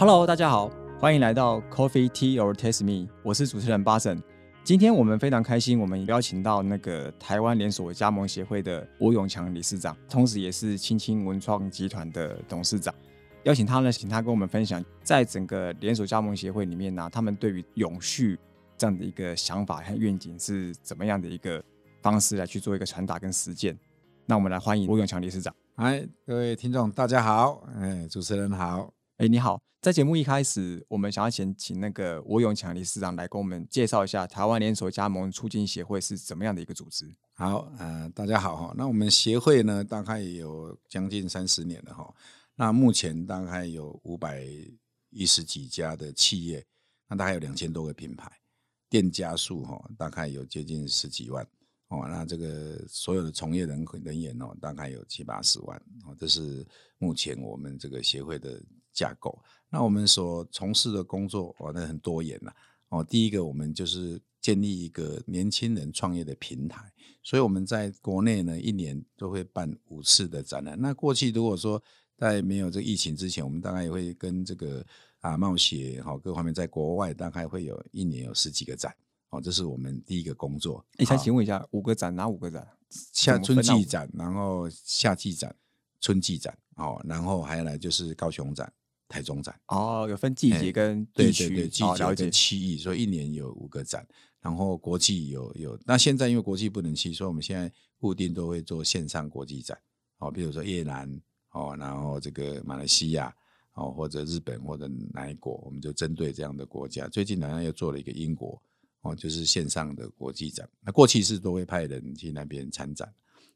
Hello，大家好，欢迎来到 Coffee Tea or Taste Me，我是主持人巴神。今天我们非常开心，我们邀请到那个台湾连锁加盟协会的吴永强理事长，同时也是青青文创集团的董事长。邀请他呢，请他跟我们分享，在整个连锁加盟协会里面呢，他们对于永续这样的一个想法和愿景是怎么样的一个方式来去做一个传达跟实践。那我们来欢迎吴永强理事长。嗨，各位听众，大家好。哎，主持人好。哎，你好。在节目一开始，我们想要先请那个吴永强理事长来跟我们介绍一下台湾连锁加盟促进协会是怎么样的一个组织。好，呃，大家好哈。那我们协会呢，大概有将近三十年了哈。那目前大概有五百一十几家的企业，那大概有两千多个品牌，店家数哈，大概有接近十几万哦。那这个所有的从业人人员哦，大概有七八十万哦。这是目前我们这个协会的架构。那我们所从事的工作哦，那很多元呐哦。第一个，我们就是建立一个年轻人创业的平台，所以我们在国内呢，一年都会办五次的展览。那过去如果说在没有这疫情之前，我们大概也会跟这个啊冒险哦各方面，在国外大概会有一年有十几个展哦。这是我们第一个工作。你想请问一下，五个展哪五个展？夏春季展，然后夏季展、春季展哦，然后还有来就是高雄展。台中展哦，有分季节跟地区，季节跟区域，所以一年有五个展。然后国际有有，那现在因为国际不能去，所以我们现在固定都会做线上国际展。哦，比如说越南哦，然后这个马来西亚哦，或者日本或者哪一国，我们就针对这样的国家。最近好像又做了一个英国哦，就是线上的国际展。那过去是都会派人去那边参展。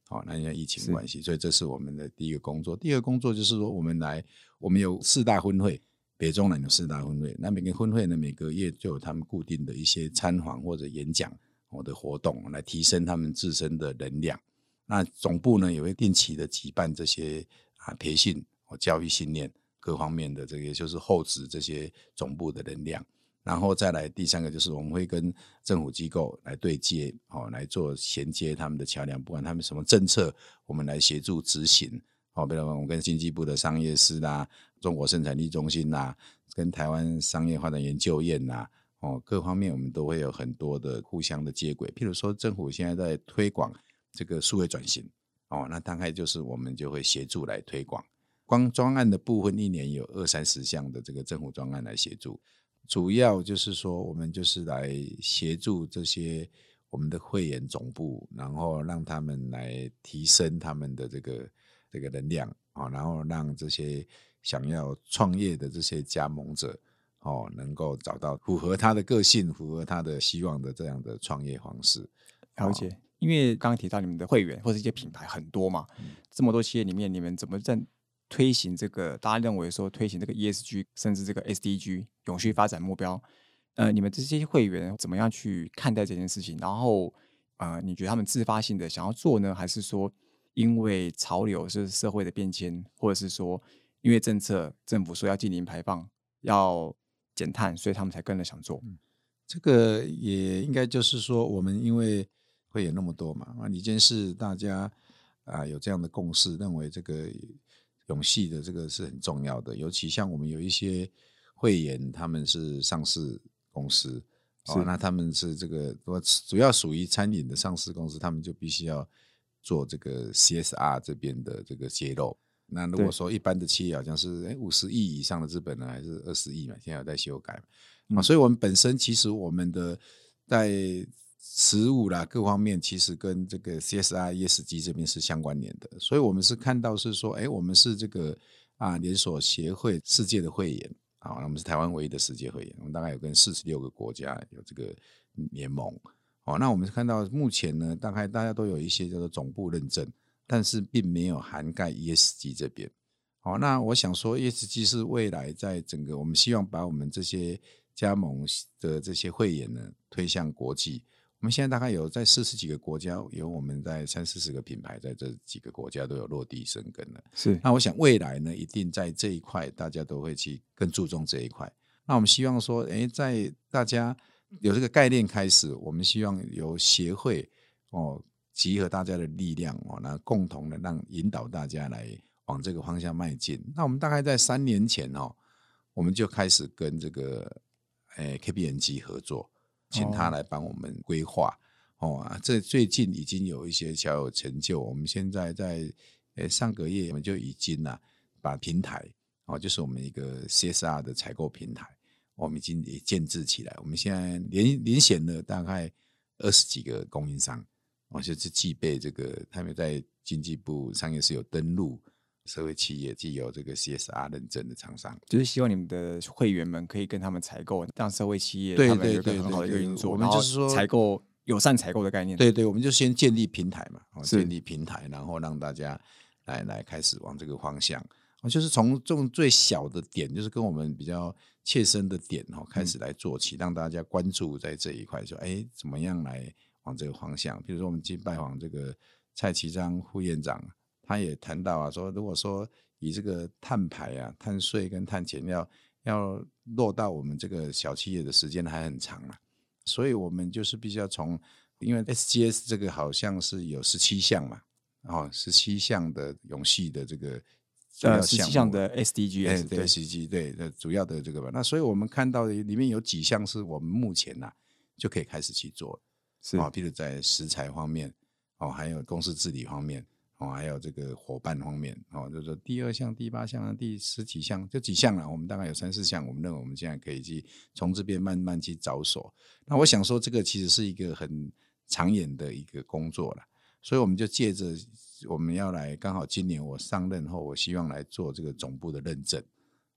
好，那因为疫情关系，所以这是我们的第一个工作。第二个工作就是说，我们来，我们有四大分会，北中南有四大分会。那每个分会呢，每个月就有他们固定的一些参访或者演讲我的活动，来提升他们自身的能量。那总部呢，也会定期的举办这些啊培训或教育训练各方面的这个，就是后置这些总部的能量。然后再来第三个就是我们会跟政府机构来对接，哦，来做衔接他们的桥梁，不管他们什么政策，我们来协助执行。哦，比如我们跟经济部的商业司啦、中国生产力中心呐、跟台湾商业发展研究院呐，哦，各方面我们都会有很多的互相的接轨。譬如说，政府现在在推广这个数位转型，哦，那大概就是我们就会协助来推广。光专案的部分，一年有二三十项的这个政府专案来协助。主要就是说，我们就是来协助这些我们的会员总部，然后让他们来提升他们的这个这个能量啊，然后让这些想要创业的这些加盟者哦，能够找到符合他的个性、符合他的希望的这样的创业方式。了解，因为刚刚提到你们的会员或者一些品牌很多嘛，这么多企业里面，你们怎么在？推行这个，大家认为说推行这个 ESG，甚至这个 SDG 永续发展目标，呃，你们这些会员怎么样去看待这件事情？然后，呃，你觉得他们自发性的想要做呢，还是说因为潮流是社会的变迁，或者是说因为政策政府说要进零排放、要减碳，所以他们才跟着想做？这个也应该就是说，我们因为会员那么多嘛，啊，一件事大家啊有这样的共识，认为这个。永续的这个是很重要的，尤其像我们有一些会员，他们是上市公司，哦，那他们是这个我主要属于餐饮的上市公司，他们就必须要做这个 CSR 这边的这个揭露。那如果说一般的企业好像是哎五十亿以上的资本呢，还是二十亿嘛，现在有在修改嘛，啊，所以我们本身其实我们的在。食物啦，各方面其实跟这个 CSR、ESG 这边是相关联的，所以我们是看到是说，哎，我们是这个啊连锁协会世界的会员啊，我们是台湾唯一的世界会员，我们大概有跟四十六个国家有这个联盟。哦，那我们是看到目前呢，大概大家都有一些叫做总部认证，但是并没有涵盖 ESG 这边。好，那我想说，ESG 是未来在整个我们希望把我们这些加盟的这些会员呢推向国际。我们现在大概有在四十几个国家，有我们在三四十个品牌，在这几个国家都有落地生根了。是，那我想未来呢，一定在这一块，大家都会去更注重这一块。那我们希望说，哎，在大家有这个概念开始，我们希望由协会哦，集合大家的力量哦，那共同的让引导大家来往这个方向迈进。那我们大概在三年前哦，我们就开始跟这个诶 KPMG 合作，请他哦来帮我们规划。哦啊，这最近已经有一些小有成就。我们现在在诶上个月，我们就已经呐、把平台哦，就是我们一个 CSR 的采购平台，我们已经也建制起来。我们现在连连选了大概二十几个供应商，哦，就是具备这个，他们在经济部上面是有登录社会企业，既有这个 CSR 认证的厂商。就是希望你们的会员们可以跟他们采购，让社会企业对他们有一个很好的运作，我们就是说采购友善采购的概念。对对，我们就先建立平台嘛，建立平台，然后让大家来来开始往这个方向，哦，就是从这种最小的点，就是跟我们比较切身的点哦，开始来做起，让大家关注在这一块，说哎，怎么样来往这个方向？比如说我们去拜访这个蔡其章副院长，他也谈到啊，说如果说以这个碳排啊、碳税跟碳减要要落到我们这个小企业的时间还很长啊，所以我们就是必须要从，因为 SGS 这个好像是有十七项嘛，哦，十七项的永续的这个主呃，要实际项的哎 SDGs 对。SG 对的主要的这个吧，那所以我们看到的里面有几项是我们目前呐、就可以开始去做，是。哦，譬如在食材方面，哦，还有公司治理方面，哦，还有这个伙伴方面，哦，就是第二项、第八项、第十几项，就几项了。我们大概有三四项，我们认为我们现在可以去从这边慢慢去着手。那我想说，这个其实是一个很长远的一个工作了，所以我们就借着我们要来，刚好今年我上任后，我希望来做这个总部的认证。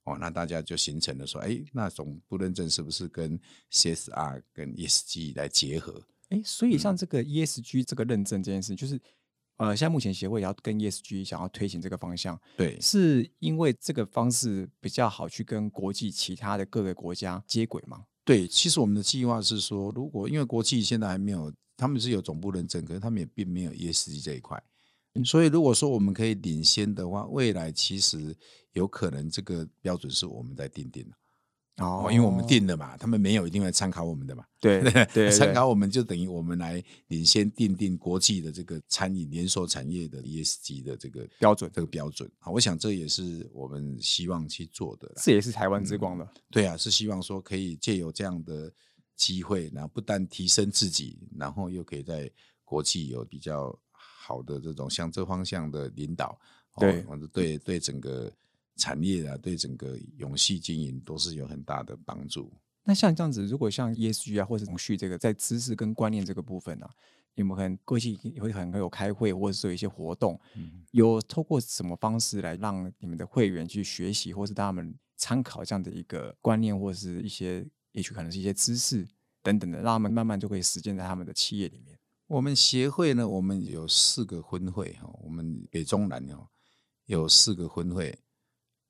哦，那大家就形成了说，哎，那总部认证是不是跟 CSR 跟 ESG 来结合？哎，所以像嗯这个 ESG 这个认证这件事，就是呃，现在目前协会也要跟 ESG 想要推行这个方向，对，是因为这个方式比较好去跟国际其他的各个国家接轨吗？对，其实我们的计划是说，如果因为国际现在还没有，他们是有总部认证，可是他们也并没有 ESG 这一块，所以如果说我们可以领先的话，未来其实有可能这个标准是我们在定定的哦，因为我们定的嘛，他们没有一定会参考我们的嘛，对对对参考我们就等于我们来领先定定国际的这个餐饮连锁产业的 ESG 的这个标准这个标准啊，我想这也是我们希望去做的啦。这也是台湾之光了。对啊，是希望说可以借由这样的机会，然后不但提升自己，然后又可以在国际有比较好的这种向这方向的领导，哦对对对整个产业啊，对整个永续经营都是有很大的帮助。那像这样子，如果像 ESG 啊，或者永续这个在知识跟观念这个部分啊，你们可能过去也会很有开会，或者是有一些活动，嗯有透过什么方式来让你们的会员去学习，或是让他们参考这样的一个观念，或者是一些也许可能是一些知识等等的，让他们慢慢就可以实践在他们的企业里面。我们协会呢，我们有四个分会哈，我们北中南哦有四个分会，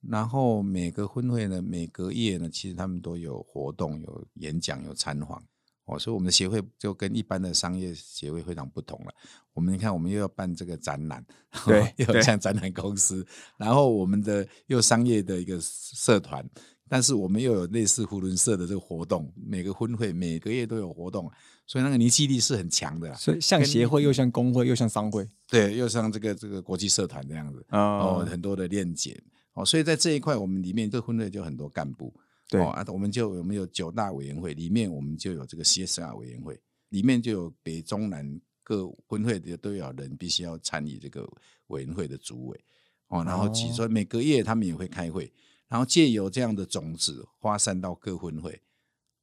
然后每个分会呢，每个月呢，其实他们都有活动、有演讲、有参访哦，所以我们的协会就跟一般的商业协会非常不同了。我们你看，我们又要办这个展览，对又有像展览公司，然后我们的又商业的一个社团，但是我们又有类似胡伦社的这个活动，每个分会每个月都有活动，所以那个凝聚力是很强的啦。所以像协会又像工会又像商会，对，又像这个这个国际社团这样子，哦哦，很多的链接哦，所以在这一块，我们里面这个分会就很多干部，对哦啊，我们就我们有九大委员会，里面我们就有这个 CSR 委员会，里面就有北中南各分会的都有人必须要参与这个委员会的主委哦，然后其哦所以每个月他们也会开会，然后借由这样的种子发散到各分会。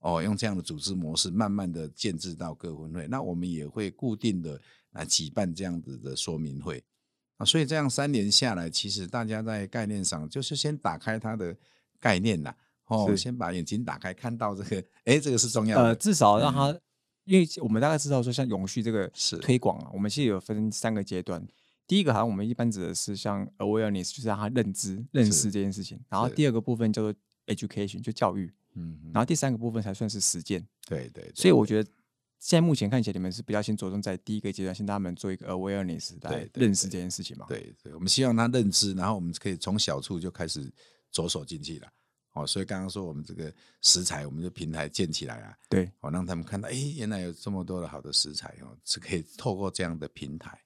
哦，用这样的组织模式，慢慢的建制到各分会。那我们也会固定的来举办这样子的说明会啊。所以这样三年下来，其实大家在概念上就是先打开它的概念啦，哦，是先把眼睛打开，看到这个，哎，这个是重要的。呃，至少让他，因为我们大概知道说，像永续这个是推广啊，我们其实有分三个阶段。第一个好像我们一般指的是像 awareness，就是让他认知、认识这件事情。然后第二个部分叫做 education，就教育。嗯，嗯然后第三个部分才算是实践。对对，对所以我觉得现在目前看起来，你们是比较先着重在第一个阶段，先让他们做一个 awareness 来对对认识这件事情嘛。对对，我们希望他认知，然后我们可以从小处就开始着手进去了。哦，所以刚刚说我们这个食材，我们的平台建起来啊，对哦，让他们看到，哎，原来有这么多的好的食材哦，是可以透过这样的平台，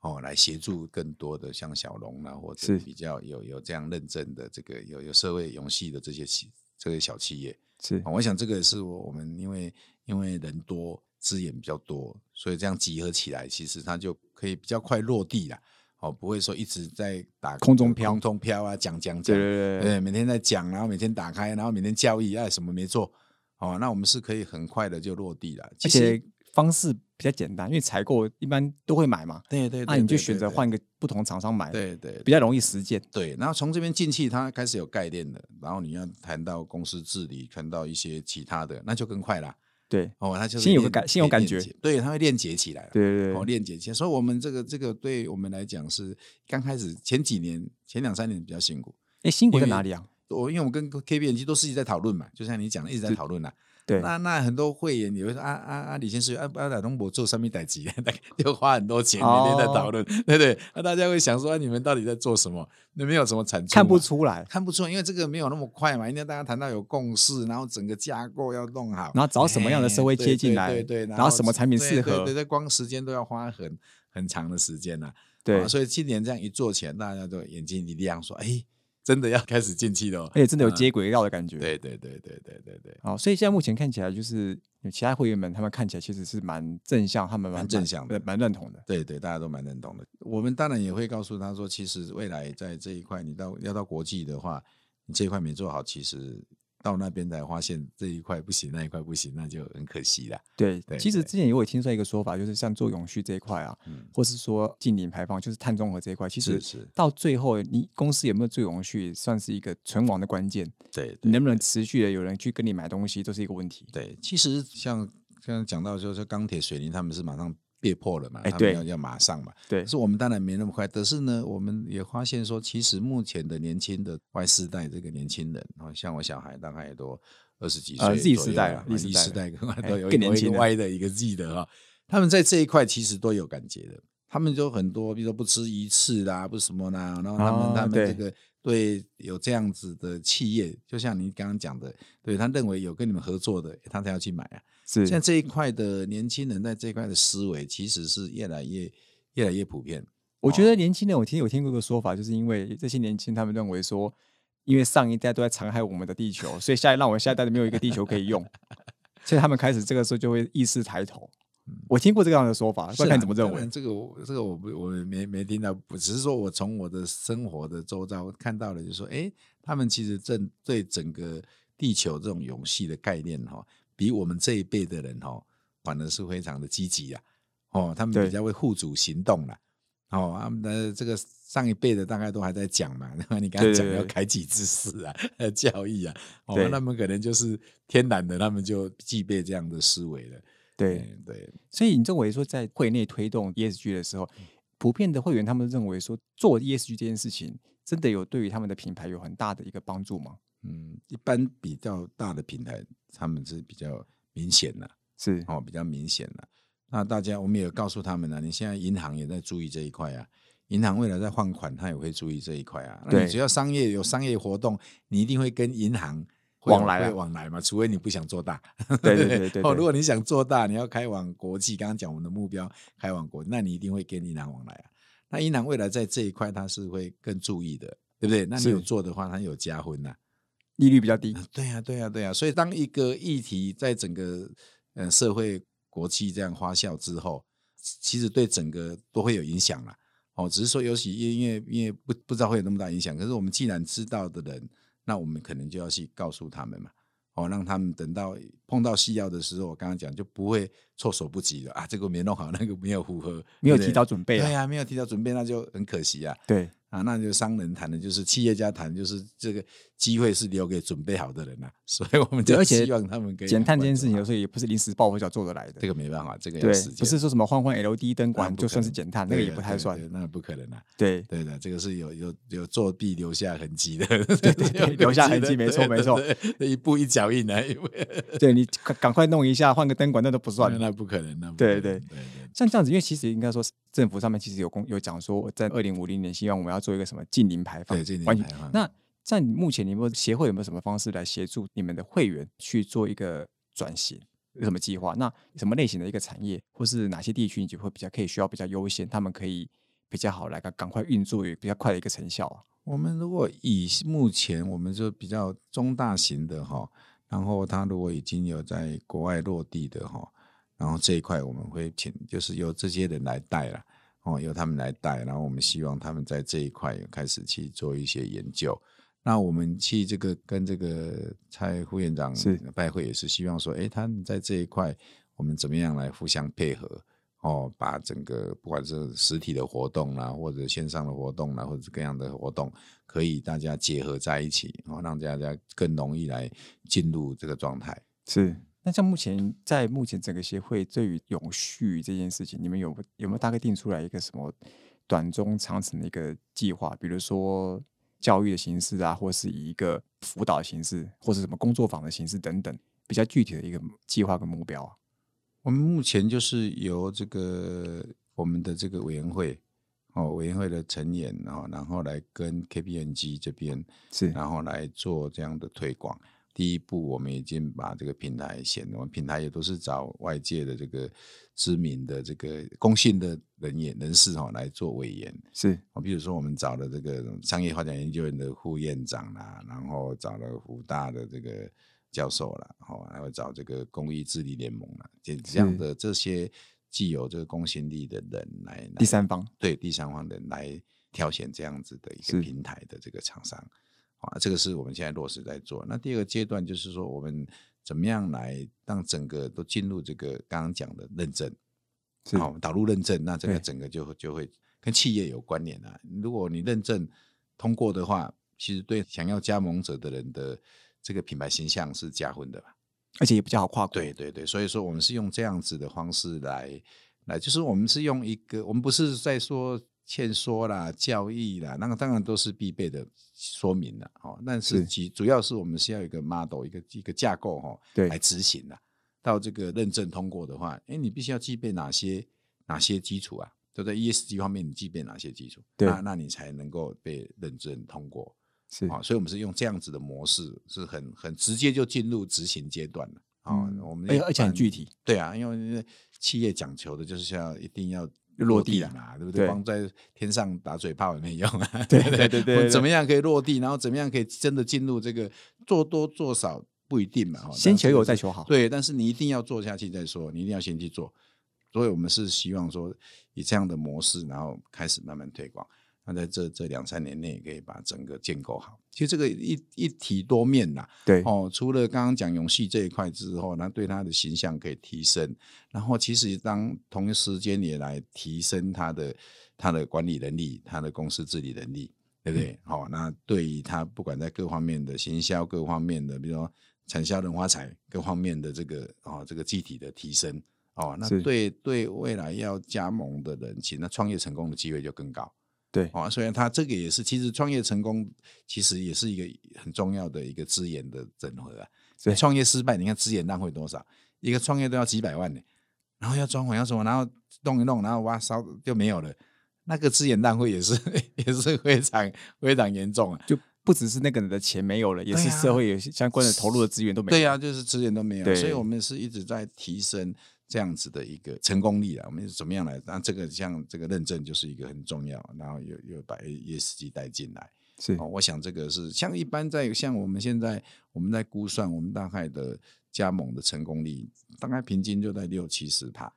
哦，来协助更多的像小龙啊，或者是比较有有这样认证的这个有有社会勇气的这些企这些小企业。是哦我想这个是我我们因为因为人多资源比较多，所以这样集合起来，其实它就可以比较快落地啦。哦，不会说一直在打空中飘空中飘啊，讲讲讲，对对对对，每天在讲，然后每天打开，然后每天交易，哎，什么没做，哦，那我们是可以很快的就落地了。而其实，且方式比较简单，因为采购一般都会买嘛，对对，那你就选择换一个不同厂商买，对对比较容易实践。对，然后从这边进去，它开始有概念了，然后你要谈到公司治理，谈到一些其他的，那就更快啦。对哦，他就是链先有个感先有感觉对，他会链接起来对。对对哦，链接起来，所以我们这个这个对我们来讲是刚开始前几年前两三年比较辛苦。哎，辛苦在哪里啊？我因为我跟 KBNG 都是一直在讨论嘛，就像你讲的，一直在讨论啦。对，那那很多会员也会说啊啊啊，李先生啊啊，打东博做上面代级，又花很多钱，每天在讨论，对不对？那大家会想说，啊你们到底在做什么？那没有什么产出，看不出来，看不出来，因为这个没有那么快嘛，因为大家谈到有共识，然后整个架构要弄好，然后找什么样的社会哎接进来对对对，然后什么产品适合对对光时间都要花很很长的时间呐、对。啊，所以今年这样一做起来，大家都眼睛一亮，说，哎，真的要开始进气了哦，而且真的有啊接轨道的感觉。对对对对对对对，好，所以现在目前看起来，就是有其他会员们，他们看起来其实是蛮正向，他们蛮正向的呃蛮认同的。对对，大家都蛮认同的。我们当然也会告诉他说，其实未来在这一块，你到要到国际的话，你这一块没做好，其实到那边才发现这一块不行，那一块不行，那就很可惜了。对，对其实之前也有听说一个说法，就是像做永续这一块啊，嗯，或是说近零排放，就是碳中和这一块，其实到最后，你公司有没有做永续，算是一个存亡的关键。对，你能不能持续的有人去跟你买东西，都是一个问题。对，其实像刚刚讲到，就是钢铁、水泥，他们是马上被迫了嘛，哎对他们要要马上嘛。对。可，是我们当然没那么快，但是呢，我们也发现说，其实目前的年轻的 Y 世代这个年轻人，啊，像我小孩大概也都二十几岁 Z 右世代了啊 Z，Z 世代。世代跟哎都有更年轻的。Y 的一个 Z 的哈，他们在这一块其实都有感觉的。他们就很多，比如说不吃鱼翅啦，不什么啦，然后他们、哦他们这个对有这样子的企业，就像您刚刚讲的，对他认为有跟你们合作的，他才要去买啊。是现在这一块的年轻人在这一块的思维，其实是越来越越来越普遍。我觉得年轻人，我听有听过一个说法，就是因为这些年轻人他们认为说，因为上一代都在残害我们的地球，所以下一让我下一代没有一个地球可以用，所以他们开始这个时候就会意识抬头。我听过这样的说法，看你怎么认为？这个我这个我不我没没听到，不只是说我从我的生活的周遭看到了，就是说，哎，他们其实正对整个地球这种永续的概念哈、比我们这一辈的人哈、反而是非常的积极啊。哦，他们比较会互主行动啦。哦，他们的这个上一辈的大概都还在讲嘛，你刚才讲要开启知识啊，呃 教育啊，哦，那他们可能就是天然的，他们就具备这样的思维了。对，嗯对，所以你认为说在会内推动 ESG 的时候，普遍的会员他们认为说做 ESG 这件事情，真的有对于他们的品牌有很大的一个帮助吗？嗯，一般比较大的平台，他们是比较明显的是哦，比较明显的。那大家我们也告诉他们了，你现在银行也在注意这一块啊，银行未来在放款，他也会注意这一块啊。那对你只要商业有商业活动，你一定会跟银行会往来往来嘛，除非你不想做大。对对对 对哦，如果你想做大，你要开往国际，刚刚讲我们的目标开往国，那你一定会跟伊朗往来啊。那伊朗未来在这一块，它是会更注意的，对不对？那你有做的话，它有加分呐、利率比较低，对呀、对呀、对呀、所以当一个议题在整个呃社会国际这样发酵之后，其实对整个都会有影响啦。哦，只是说尤其因为因为不不知道会有那么大影响，可是我们既然知道的人，那我们可能就要去告诉他们嘛。哦，让他们等到碰到需要的时候，我刚刚讲就不会措手不及了啊，这个没弄好，那个没有符合，没有提早准备啊。对呀、没有提早准备，那就很可惜啊。对啊，那就商人谈的，就是企业家谈，就是这个机会是留给准备好的人呐、所以我们就而且希望他们可以减碳这件事情有有时候也不是临时抱佛脚做得来的。这个没办法，这个要对时，间，不是说什么换换 LED 灯管就算是减碳，那个也不太算对。对那不可能啊。对对的，这个是有有有作弊留下痕迹的，对对 对留下痕迹没错没错，一步一脚印来，对你赶赶快弄一下，换个灯管那都不算。那不可能，那不可能对对对像这样子，因为其实应该说，政府上面其实有公有讲说，在二零五零年，希望我们要做一个什么近零排放对，近零排放那在目前，你有没有协会有没有什么方式来协助你们的会员去做一个转型？有什么计划？那什么类型的一个产业，或是哪些地区，你就会比较可以需要比较优先，他们可以比较好来赶赶快运作，有比较快的一个成效啊？我们如果以目前我们就比较中大型的哈，然后他如果已经有在国外落地的哈，然后这一块我们会请就是由这些人来带了哦，由他们来带，然后我们希望他们在这一块开始去做一些研究。那我们去这个跟这个蔡副院长是拜会，也是希望说，哎，他们在这一块我们怎么样来互相配合哦，把整个不管是实体的活动啦，或者线上的活动啦，或者各样的活动，可以大家结合在一起，哦，让大家更容易来进入这个状态。是。那像目前在目前整个协会对于永续这件事情，你们有有没有大概定出来一个什么短中长程的一个计划？比如说教育的形式啊，或是以一个辅导形式，或是什么工作坊的形式等等，比较具体的一个计划跟目标啊？我们目前就是由这个我们的这个委员会哦，委员会的成员哦，然后来跟 KPMG 这边是，然后来做这样的推广。第一步，我们已经把这个平台选，我们平台也都是找外界的这个知名的这个公信的人员人士哈来做委员。是，比如说我们找了这个商业发展研究院的副院长啦，然后找了湖大的这个教授啦，哦，还会找这个公益治理联盟啦，这这样的这些既有这个公信力的人来，第三方对第三方人来挑选这样子的一个平台的这个厂商。啊，这个是我们现在落实在做。那第二个阶段就是说，我们怎么样来让整个都进入这个刚刚讲的认证，好导入认证，那这个整个就就会跟企业有关联啊。如果你认证通过的话，其实对想要加盟者的人的这个品牌形象是加分的吧，而且也比较好跨国。对对对，所以说我们是用这样子的方式来来，就是我们是用一个，我们不是在说。劝说啦、教育啦，那个当然都是必备的说明了哦。但是其主要是我们是要一个 model，一个一个架构哈，对，来执行的。到这个认证通过的话，哎，你必须要具备哪些哪些基础啊？都在 ESG 方面，你具备哪些基础？对，那你才能够被认证通过。是啊，所以我们是用这样子的模式，是很很直接就进入执行阶段了啊。我们而且很具体。对啊，因为企业讲求的就是要一定要。落地了嘛，对不对？光在天上打嘴炮也没用啊。对 对对对，怎么样可以落地？然后怎么样可以真的进入这个做多做少不一定嘛。先求有再求好。对，但是你一定要做下去再说，你一定要先去做。所以我们是希望说以这样的模式，然后开始慢慢推广。那在这这两三年内也，可以把整个建构好。其实这个一一体多面呐，对哦。除了刚刚讲永续这一块之后，那对他的形象可以提升。然后其实当同一时间也来提升他的他的管理能力，他的公司治理能力，对不对？好，那对于他不管在各方面的行销，各方面的，比如说产销人花财各方面的这个哦，这个具体的提升哦，那对对未来要加盟的人，其实那创业成功的机会就更高。对，啊，所以他这个也是，其实创业成功其实也是一个很重要的一个资源的整合啊。所以创业失败，你看资源浪费多少？一个创业都要几百万呢，然后要装潢要什么，然后弄一弄，然后哇烧就没有了，那个资源浪费也是 也是非常非常严重啊。就不只是那个人的钱没有了，也是社会有相关的投入的资源都没有。对呀，就是资源都没有。所以我们是一直在提升。这样子的一个成功率啊，我们是怎么样来？那这个像这个认证就是一个很重要，然后又又把 ESG 带进来，是哦。我想这个是像一般在像我们现在我们在估算，我们大概的加盟的成功率大概平均就在六七十帕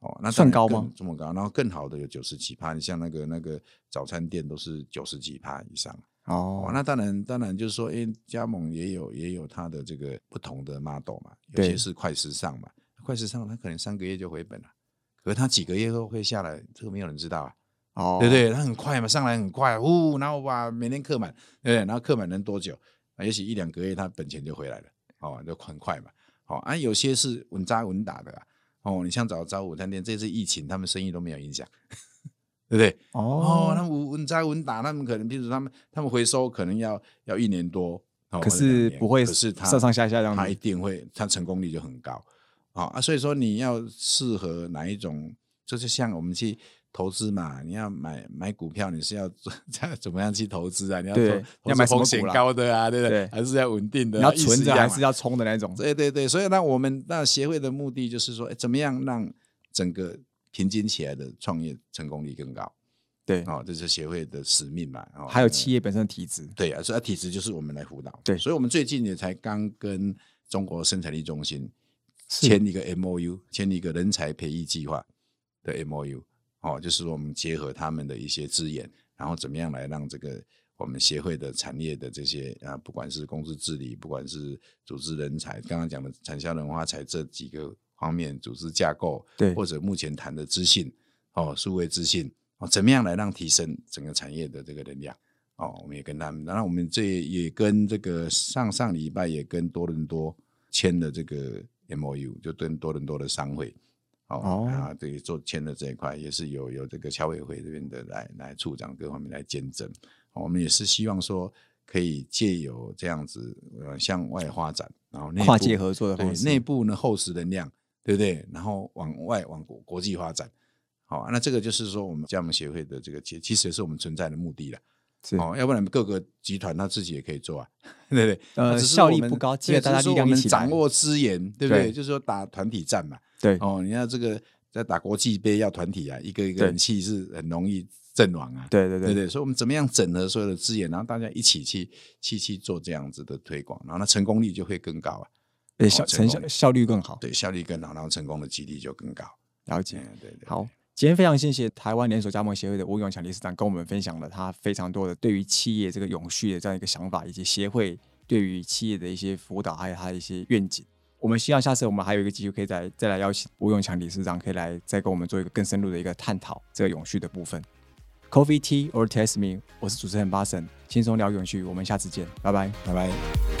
哦，那算高吗？这么高？然后更好的有九十几帕，你像那个那个早餐店都是九十几帕以上哦。那当然当然就是说，哎，加盟也有也有它的这个不同的 model 嘛，有些是快时尚嘛。快时尚，他可能三个月就回本了，可是他几个月后会下来，这个没有人知道啊。哦，对不对？他很快嘛，上来很快，呜，然后把，每天客满，对不对？然后客满能多久？啊，也许一两个月，他本钱就回来了，哦，就很快嘛。好啊，有些是稳扎稳打的啊。哦，你像早早午餐店，这次疫情，他们生意都没有影响，对不对？哦，他们稳扎稳打，他们可能，比如他们，他们回收可能要要一年多，可是不会，可是他上上下下这样，他一定会，他成功率就很高。好啊，所以说你要适合哪一种，就是像我们去投资嘛，你要买买股票，你是要怎 怎么样去投资啊？你要要买风险高的啊，对不对？还是要稳定的？你要存着还是要冲的那种？对对对，所以那我们那协会的目的就是说，怎么样让整个平均起来的创业成功率更高？对，哦，这是协会的使命嘛。哦，还有企业本身的体质，对啊，所以体质就是我们来辅导。对所以我们最近也才刚跟中国生产力中心是签一个 M O U，签一个人才培育计划的 M O U。哦，就是说我们结合他们的一些资源，然后怎么样来让这个我们协会的产业的这些啊，不管是公司治理，不管是组织人才，刚刚讲的产销人花财这几个方面，组织架构，对或者目前谈的资讯，哦，数位资讯，哦，怎么样来让提升整个产业的这个能量？哦，我们也跟他们，当然后我们这也跟这个上上礼拜也跟多伦多签了这个 M O U，就跟多伦多的商会。哦哦啊，对，做签的这一块也是有有这个侨委会这边的来来处长各方面来见证、哦我们也是希望说可以借由这样子呃向外发展，然后内跨界合作的对方式，内部呢厚实能量，对不对？然后往外往国国际发展，好、那这个就是说我们加盟协会的这个其其实也是我们存在的目的了。是哦，要不然各个集团他自己也可以做啊，对不对？呃只是效率不高对记得大家只是说我们力量一起来掌握资源，对不对？对就是说打团体战嘛。对哦，你看这个在打国际杯要团体啊，一个一个人气是很容易阵亡啊。对对对对对，所以我们怎么样整合所有的资源，然后大家一起去去去做这样子的推广，然后那成功率就会更高啊。对效成效效率更好。对，效率更好，然后成功的几率就更高。了解。嗯，对对。好，今天非常谢谢台湾连锁加盟协会的吴永强理事长跟我们分享了他非常多的对于企业这个永续的这样一个想法，以及协会对于企业的一些辅导，还有他的一些愿景。我们希望下次我们还有一个机会，可以再再来邀请吴永强理事长，可以来再跟我们做一个更深入的一个探讨这个永续的部分。Coffee Tea or Test Me，我是主持人巴神，轻松聊永续，我们下次见，拜拜。拜拜。